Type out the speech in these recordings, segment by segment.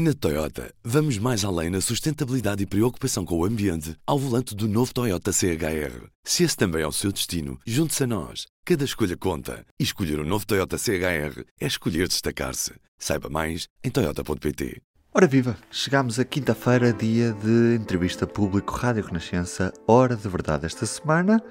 Na Toyota, vamos mais além na sustentabilidade e preocupação com o ambiente ao volante do novo Toyota CHR. Se esse também é o seu destino, junte-se a nós. Cada escolha conta. E escolher o um novo Toyota CHR é escolher destacar-se. Saiba mais em Toyota.pt. Ora viva! Chegámos a quinta-feira, dia de entrevista público Rádio Renascença, Hora de Verdade esta semana.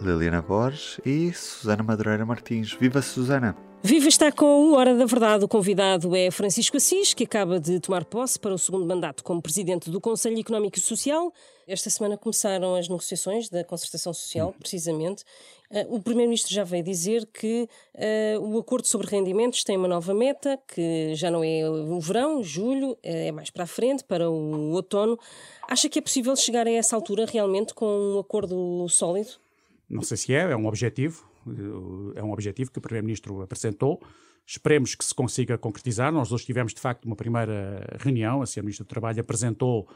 Liliana Borges e Susana Madureira Martins. Viva Susana! Viva está com o Hora da Verdade. O convidado é Francisco Assis, que acaba de tomar posse para o segundo mandato como presidente do Conselho Económico e Social. Esta semana começaram as negociações da concertação social, precisamente. Uh, o Primeiro-Ministro já veio dizer que uh, o acordo sobre rendimentos tem uma nova meta, que já não é o verão, julho, é mais para a frente, para o outono. Acha que é possível chegar a essa altura realmente com um acordo sólido? Não sei se é, é um objetivo é um objetivo que o Primeiro-Ministro apresentou. Esperemos que se consiga concretizar. Nós hoje tivemos, de facto, uma primeira reunião. A Sra. Ministra do Trabalho apresentou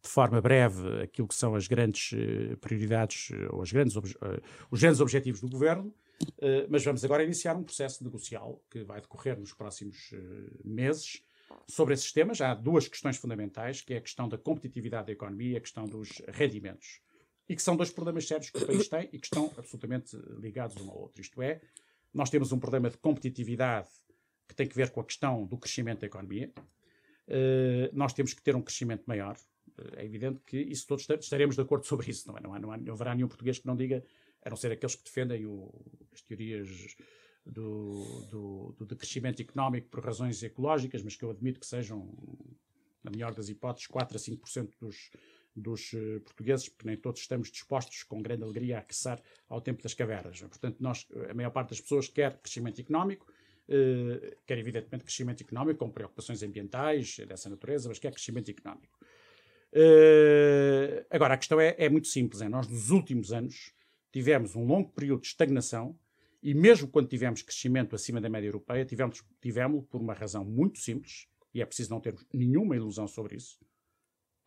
de forma breve aquilo que são as grandes eh, prioridades eh, ou as grandes, eh, os grandes objetivos do Governo. Mas vamos agora iniciar um processo negocial que vai decorrer nos próximos meses sobre esses temas. Há duas questões fundamentais, que é a questão da competitividade da economia e a questão dos rendimentos e que são dois problemas sérios que o país tem e que estão absolutamente ligados um ao outro. Isto é, nós temos um problema de competitividade que tem que ver com a questão do crescimento da economia. Uh, nós temos que ter um crescimento maior. Uh, é evidente que isso todos estaremos de acordo sobre isso. Não, é? não, há, não, há, não haverá nenhum português que não diga, a não ser aqueles que defendem o, as teorias do, do, do, do, crescimento económico por razões ecológicas, mas que eu admito que sejam, na melhor das hipóteses, 4 a 5% dos, dos uh, portugueses, porque nem todos estamos dispostos com grande alegria a aquecer ao tempo das cavernas. Portanto, nós, a maior parte das pessoas quer crescimento económico, uh, quer evidentemente crescimento económico com preocupações ambientais dessa natureza, mas quer crescimento económico. Uh, agora, a questão é, é muito simples. É, nós, nos últimos anos, tivemos um longo período de estagnação e mesmo quando tivemos crescimento acima da média europeia, tivemos, tivemos por uma razão muito simples, e é preciso não termos nenhuma ilusão sobre isso,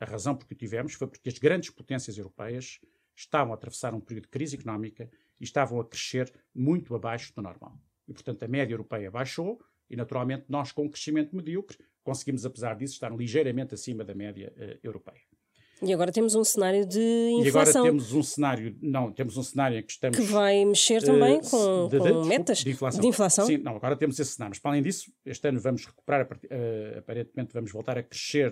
a razão por que o tivemos foi porque as grandes potências europeias estavam a atravessar um período de crise económica e estavam a crescer muito abaixo do normal. E, portanto, a média europeia baixou e, naturalmente, nós, com um crescimento medíocre, conseguimos, apesar disso, estar ligeiramente acima da média uh, europeia. E agora temos um cenário de inflação. E agora temos um cenário, não, temos um cenário em que estamos... Que vai mexer também uh, com, de, com de, metas de inflação. de inflação. Sim, não, agora temos esse cenário. Mas, para além disso, este ano vamos recuperar, uh, aparentemente vamos voltar a crescer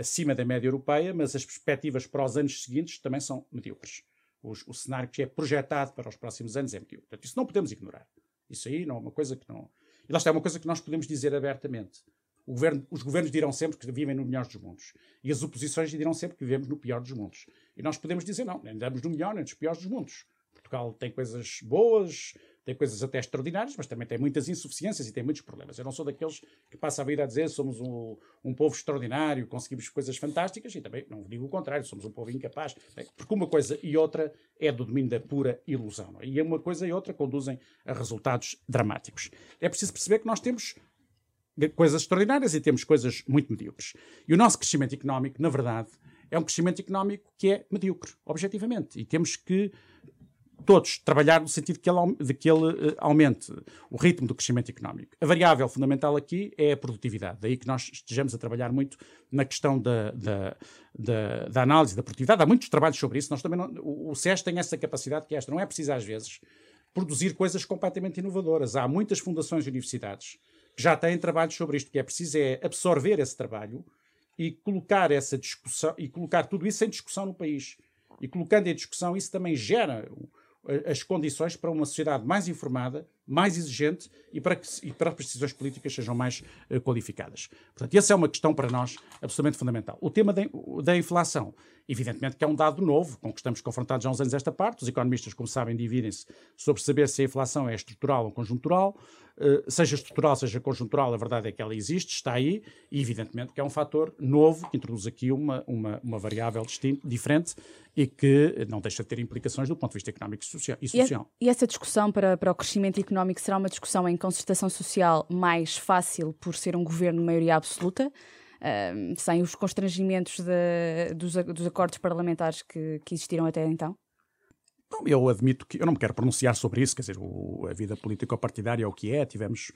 acima da média europeia, mas as perspectivas para os anos seguintes também são medíocres. O, o cenário que é projetado para os próximos anos é medíocre. Portanto, isso não podemos ignorar. Isso aí não é uma coisa que não. E lá está, é uma coisa que nós podemos dizer abertamente. Governo, os governos dirão sempre que vivem no melhor dos mundos. E as oposições dirão sempre que vivemos no pior dos mundos. E nós podemos dizer, não, nem andamos no melhor nem nos piores dos mundos. Portugal tem coisas boas, tem coisas até extraordinárias, mas também tem muitas insuficiências e tem muitos problemas. Eu não sou daqueles que passa a vida a dizer somos um, um povo extraordinário, conseguimos coisas fantásticas e também não digo o contrário, somos um povo incapaz. Porque uma coisa e outra é do domínio da pura ilusão. É? E uma coisa e outra conduzem a resultados dramáticos. É preciso perceber que nós temos coisas extraordinárias e temos coisas muito medíocres. E o nosso crescimento económico, na verdade, é um crescimento económico que é medíocre, objetivamente. E temos que todos trabalhar no sentido de que ele, de que ele uh, aumente o ritmo do crescimento económico. A variável fundamental aqui é a produtividade, daí que nós estejamos a trabalhar muito na questão da, da, da, da análise da produtividade. Há muitos trabalhos sobre isso. Nós também não, o, SES tem essa capacidade que é esta. Não é preciso, às vezes, produzir coisas completamente inovadoras. Há muitas fundações e universidades que já têm trabalhos sobre isto. Que é preciso é absorver esse trabalho e colocar essa discussão e colocar tudo isso em discussão no país. E colocando em discussão, isso também gera as condições para uma sociedade mais informada, mais exigente e para que e para as decisões políticas sejam mais uh, qualificadas. Portanto, essa é uma questão para nós absolutamente fundamental. O tema da, da, inflação, evidentemente que é um dado novo, com que estamos confrontados há uns anos esta parte. Os economistas, como sabem, dividem-se sobre saber se a inflação é estrutural ou conjuntural. Uh, seja estrutural, seja conjuntural, a verdade é que ela existe, está aí, e evidentemente que é um fator novo que introduz aqui uma, uma, uma variável distinta, diferente e que não deixa de ter implicações do ponto de vista económico e social. E, social. e, essa discussão para, para o crescimento económico será uma discussão em concertação social mais fácil por ser um governo de maioria absoluta? Uh, sem os constrangimentos de, dos, dos, acordos parlamentares que, que existiram até então? Eu admito que eu não me quero pronunciar sobre isso, quer dizer, o, a vida político-partidária é o que é, tivemos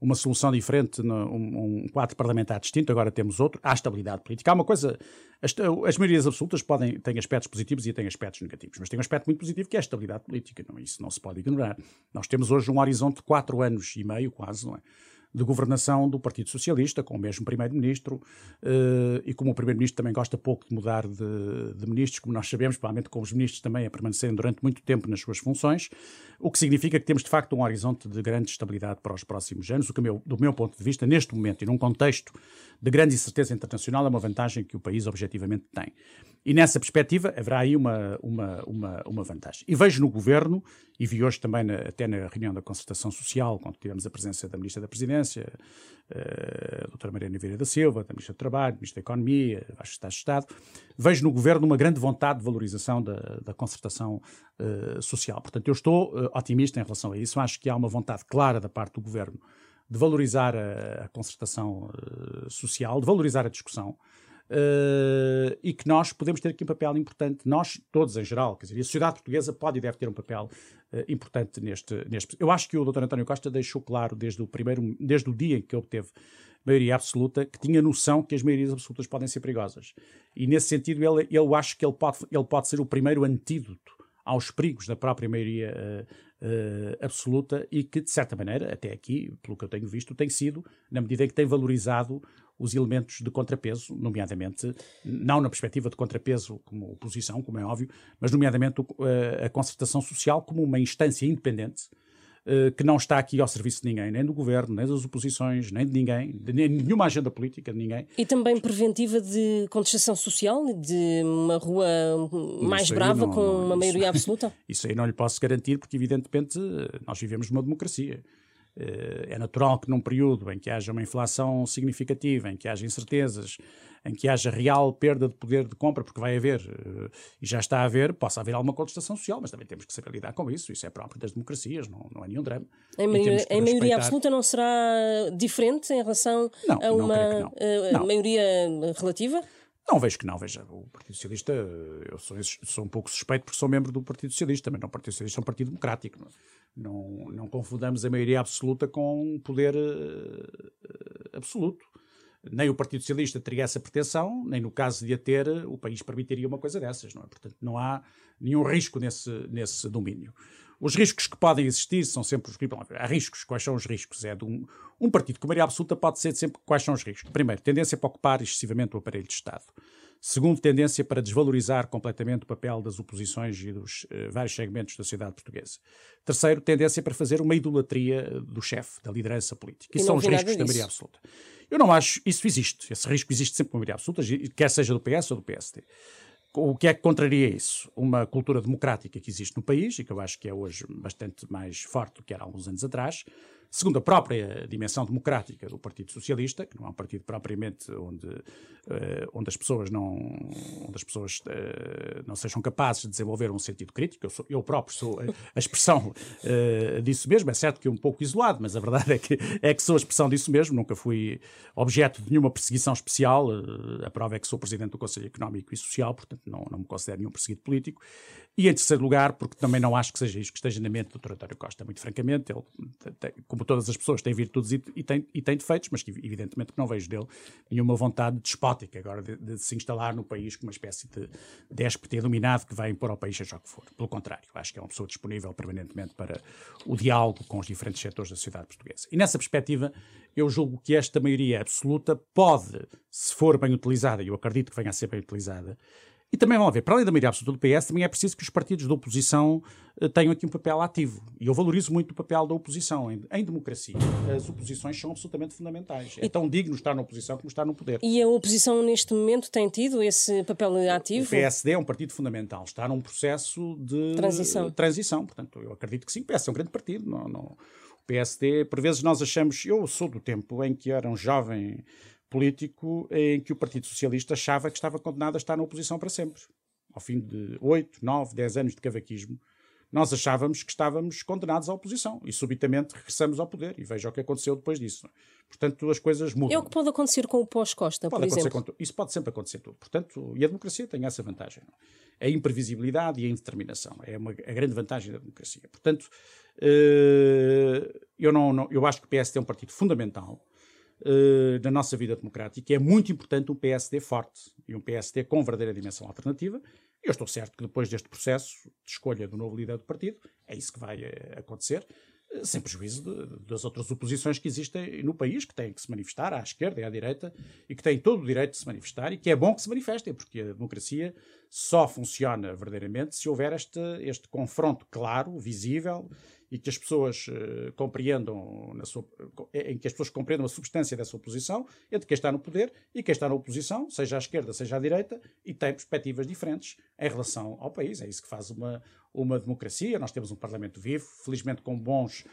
uma solução diferente, um, um quadro parlamentar distinto, agora temos outro, há estabilidade política. Há uma coisa, as, as maiorias absolutas podem, têm aspectos positivos e têm aspectos negativos, mas tem um aspecto muito positivo que é a estabilidade política, não, isso não se pode ignorar. Nós temos hoje um horizonte de quatro anos e meio, quase, não é? De governação do Partido Socialista, com o mesmo Primeiro-Ministro, uh, e como o Primeiro-Ministro também gosta pouco de mudar de, de, ministros, como nós sabemos, provavelmente com os ministros também a permanecerem durante muito tempo nas suas funções, o que significa que temos de facto um horizonte de grande estabilidade para os próximos anos, o que, do meu ponto de vista, neste momento e num contexto de grande incerteza internacional, é uma vantagem que o país objetivamente tem. E nessa perspectiva haverá aí uma, uma, uma, uma vantagem. E vejo no governo, e vi hoje também na, até na reunião da concertação social, quando tivemos a presença da Ministra da Presidência, uh, a doutora Mariana Vieira da Silva, da Ministra do Trabalho, Ministra da Economia, acho que está Estado, vejo no governo uma grande vontade de valorização da, da concertação uh, social. Portanto, eu estou uh, otimista em relação a isso. Acho que há uma vontade clara da parte do governo de valorizar a, a concertação social, de valorizar a discussão. Uh, e que nós podemos ter aqui um papel importante, nós todos em geral, quer dizer, a sociedade portuguesa pode e deve ter um papel uh, importante neste, neste. Eu acho que o Dr. António Costa deixou claro desde o primeiro, desde o dia em que obteve maioria absoluta, que tinha noção que as maiorias absolutas podem ser perigosas. E nesse sentido, ele, eu acho que ele pode, ele pode ser o primeiro antídoto aos perigos da própria maioria uh, absoluta e que, de certa maneira, até aqui, pelo que eu tenho visto, tem sido, na medida em que tem valorizado os elementos de contrapeso, nomeadamente, não na perspectiva de contrapeso como oposição, como é óbvio, mas nomeadamente eh, a concertação social como uma instância independente que não está aqui ao serviço de ninguém, nem do governo, nem das oposições, nem de ninguém, de nenhuma agenda política de ninguém. E também preventiva de contestação social, de uma rua mais brava não, com não, uma isso, maioria absoluta? Isso aí não lhe posso garantir, porque evidentemente nós vivemos numa democracia. Eh, é natural que num período em que haja uma inflação significativa, em que haja incertezas, em que haja real perda de poder de compra, porque vai haver, eh, e já está a haver, possa haver alguma contestação social, mas também temos que saber lidar com isso. Isso é próprio das democracias, não, não é nenhum drama. Em maioria, em maioria absoluta não será diferente em relação não, a uma não. Uh, maioria relativa? Não, vejo que não. Veja, o Partido Socialista, eu sou, sou um pouco suspeito porque sou membro do Partido Socialista, mas não o Partido Socialista é um partido democrático. Não, não, não confundamos a maioria absoluta com poder uh, absoluto. Nem o Partido Socialista teria essa pretensão, nem no caso de a ter, o país permitiria uma coisa dessas. Não é? Portanto, não há nenhum risco nesse, nesse domínio. Os riscos que podem existir são sempre os riscos. Há riscos. Quais são os riscos? É de um, um partido com maioria absoluta pode ser sempre quais são os riscos. Primeiro, tendência para ocupar excessivamente o aparelho de Estado. Segundo, tendência para desvalorizar completamente o papel das oposições e dos uh, vários segmentos da sociedade portuguesa. Terceiro, tendência para fazer uma idolatria do chefe, da liderança política. Isso são os riscos da maioria absoluta. Eu não acho, isso existe. Esse risco existe sempre com a maioria absoluta, quer seja do PS ou do PSD o que é que contraria isso? Uma cultura democrática que existe no país e que eu acho que é hoje bastante mais forte do que era há alguns anos atrás. Segundo a própria dimensão democrática do Partido Socialista, que não é um partido propriamente onde, uh, onde as pessoas, não, onde as pessoas uh, não sejam capazes de desenvolver um sentido crítico. Eu, sou, eu próprio sou a, expressão uh, disso mesmo. É certo que um pouco isolado, mas a verdade é que, é que sou a expressão disso mesmo. Nunca fui objeto de nenhuma perseguição especial. a prova é que sou presidente do Conselho Económico e Social, portanto não, não me considero nenhum perseguido político. E em terceiro lugar, porque também não acho que seja isso que esteja na mente do Dr. António Costa, muito francamente. Ele, como todas as pessoas, tem virtudes e, e, tem, e tem defeitos, mas que evidentemente que não vejo dele nenhuma vontade despótica agora de, de, se instalar no país como uma espécie de déspota dominado que vai impor ao país seja o que for. Pelo contrário, acho que é uma pessoa disponível permanentemente para o diálogo com os diferentes setores da sociedade portuguesa. E nessa perspectiva, eu julgo que esta maioria absoluta pode, se for bem utilizada, e eu acredito que venha a ser bem utilizada, e também vão haver, para além da maioria absoluta do PS, também é preciso que os partidos da oposição uh, tenham aqui um papel ativo. E eu valorizo muito o papel da oposição. Em, em democracia, as oposições são absolutamente fundamentais. É tão digno estar na oposição como estar no poder. E a oposição, neste momento, tem tido esse papel ativo? O PSD é um partido fundamental. Está num processo de transição. transição. Portanto, eu acredito que sim. O PSD é um grande partido. Não, não... O PSD, por vezes, nós achamos. Eu sou do tempo em que era um jovem político em que o Partido Socialista achava que estava condenado a estar na oposição para sempre. Ao fim de 8, 9, 10 anos de cavaquismo, nós achávamos que estávamos condenados à oposição e subitamente regressamos ao poder. E veja o que aconteceu depois disso. Portanto, as coisas mudam. É o que pode acontecer com o pós-Costa, por exemplo. Com, isso pode sempre acontecer tudo. Portanto, e a democracia tem essa vantagem. A imprevisibilidade e a indeterminação. É uma, a grande vantagem da democracia. Portanto, eh, eu, não, não, eu acho que o PSD é um partido fundamental uh, na nossa vida democrática. É muito importante um PSD forte e um PSD com verdadeira dimensão alternativa. Eu estou certo que depois deste processo de escolha do novo líder do partido, é isso que vai uh, acontecer, uh, sem prejuízo de, das outras oposições que existem no país, que têm que se manifestar à esquerda e à direita, e que têm todo o direito de se manifestar, e que é bom que se manifestem, porque a democracia só funciona verdadeiramente se houver este, este confronto claro, visível e que as pessoas uh, compreendam sua, eh, em que as pessoas compreendam a substância dessa oposição entre quem está no poder e quem está na oposição, seja à esquerda, seja à direita, e tem perspectivas diferentes em relação ao país. É isso que faz uma, uma democracia. Nós temos um Parlamento vivo, felizmente com bons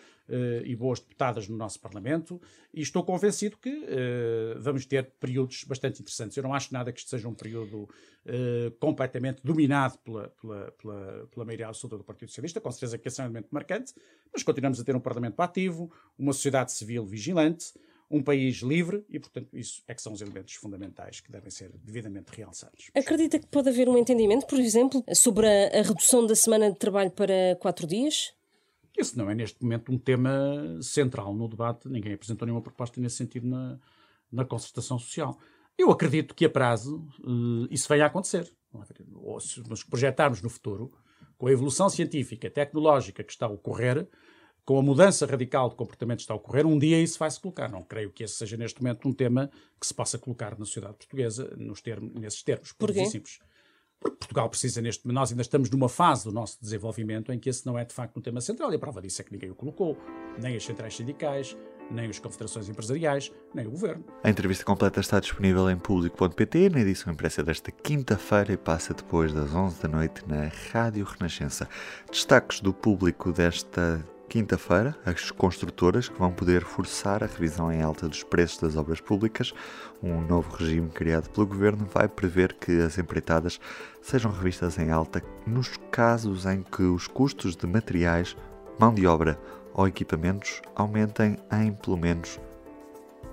e boas deputadas no nosso Parlamento, e estou convencido que uh, vamos ter períodos bastante interessantes. Eu não acho nada que isto seja um período uh, completamente dominado pela, pela, pela, pela maioria absoluta do Partido Socialista, com certeza que esse é um elemento marcante, mas continuamos a ter um Parlamento ativo, uma sociedade civil vigilante, um país livre e, portanto, isso é que são os elementos fundamentais que devem ser devidamente realçados. Acredita que pode haver um entendimento, por exemplo, sobre a, a redução da semana de trabalho para quatro dias? Esse não é, neste momento, um tema central no debate. Ninguém apresentou nenhuma proposta nesse sentido na, na concertação social. Eu acredito que a prazo uh, isso venha a acontecer. Ou se nos projetarmos no futuro, com a evolução científica, tecnológica que está a ocorrer, com a mudança radical de comportamento que está a ocorrer, um dia isso vai se colocar. Não creio que esse seja neste momento um tema que se possa colocar na sociedade portuguesa nos termos, nesses termos. Porquê? Simples. Portugal precisa neste nós ainda estamos numa fase do nosso desenvolvimento em que esse não é de facto um tema central e a prova disso é que ninguém o colocou, nem as centrais sindicais, nem as confederações empresariais, nem o governo. A entrevista completa está disponível em público.pt na edição impressa desta quinta-feira e passa depois das 11 da noite na Rádio Renascença. Destaques do público desta quinta-feira, as construtoras que vão poder forçar a revisão em alta dos preços das obras públicas. Um novo regime criado pelo governo vai prever que as empreitadas sejam revistas em alta nos casos em que os custos de materiais, mão de obra ou equipamentos aumentem em pelo menos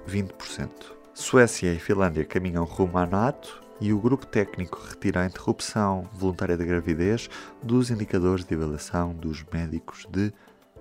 20%. Suécia e Finlândia caminham rumo à NATO e o grupo técnico retira a interrupção voluntária da gravidez dos indicadores de avaliação dos médicos de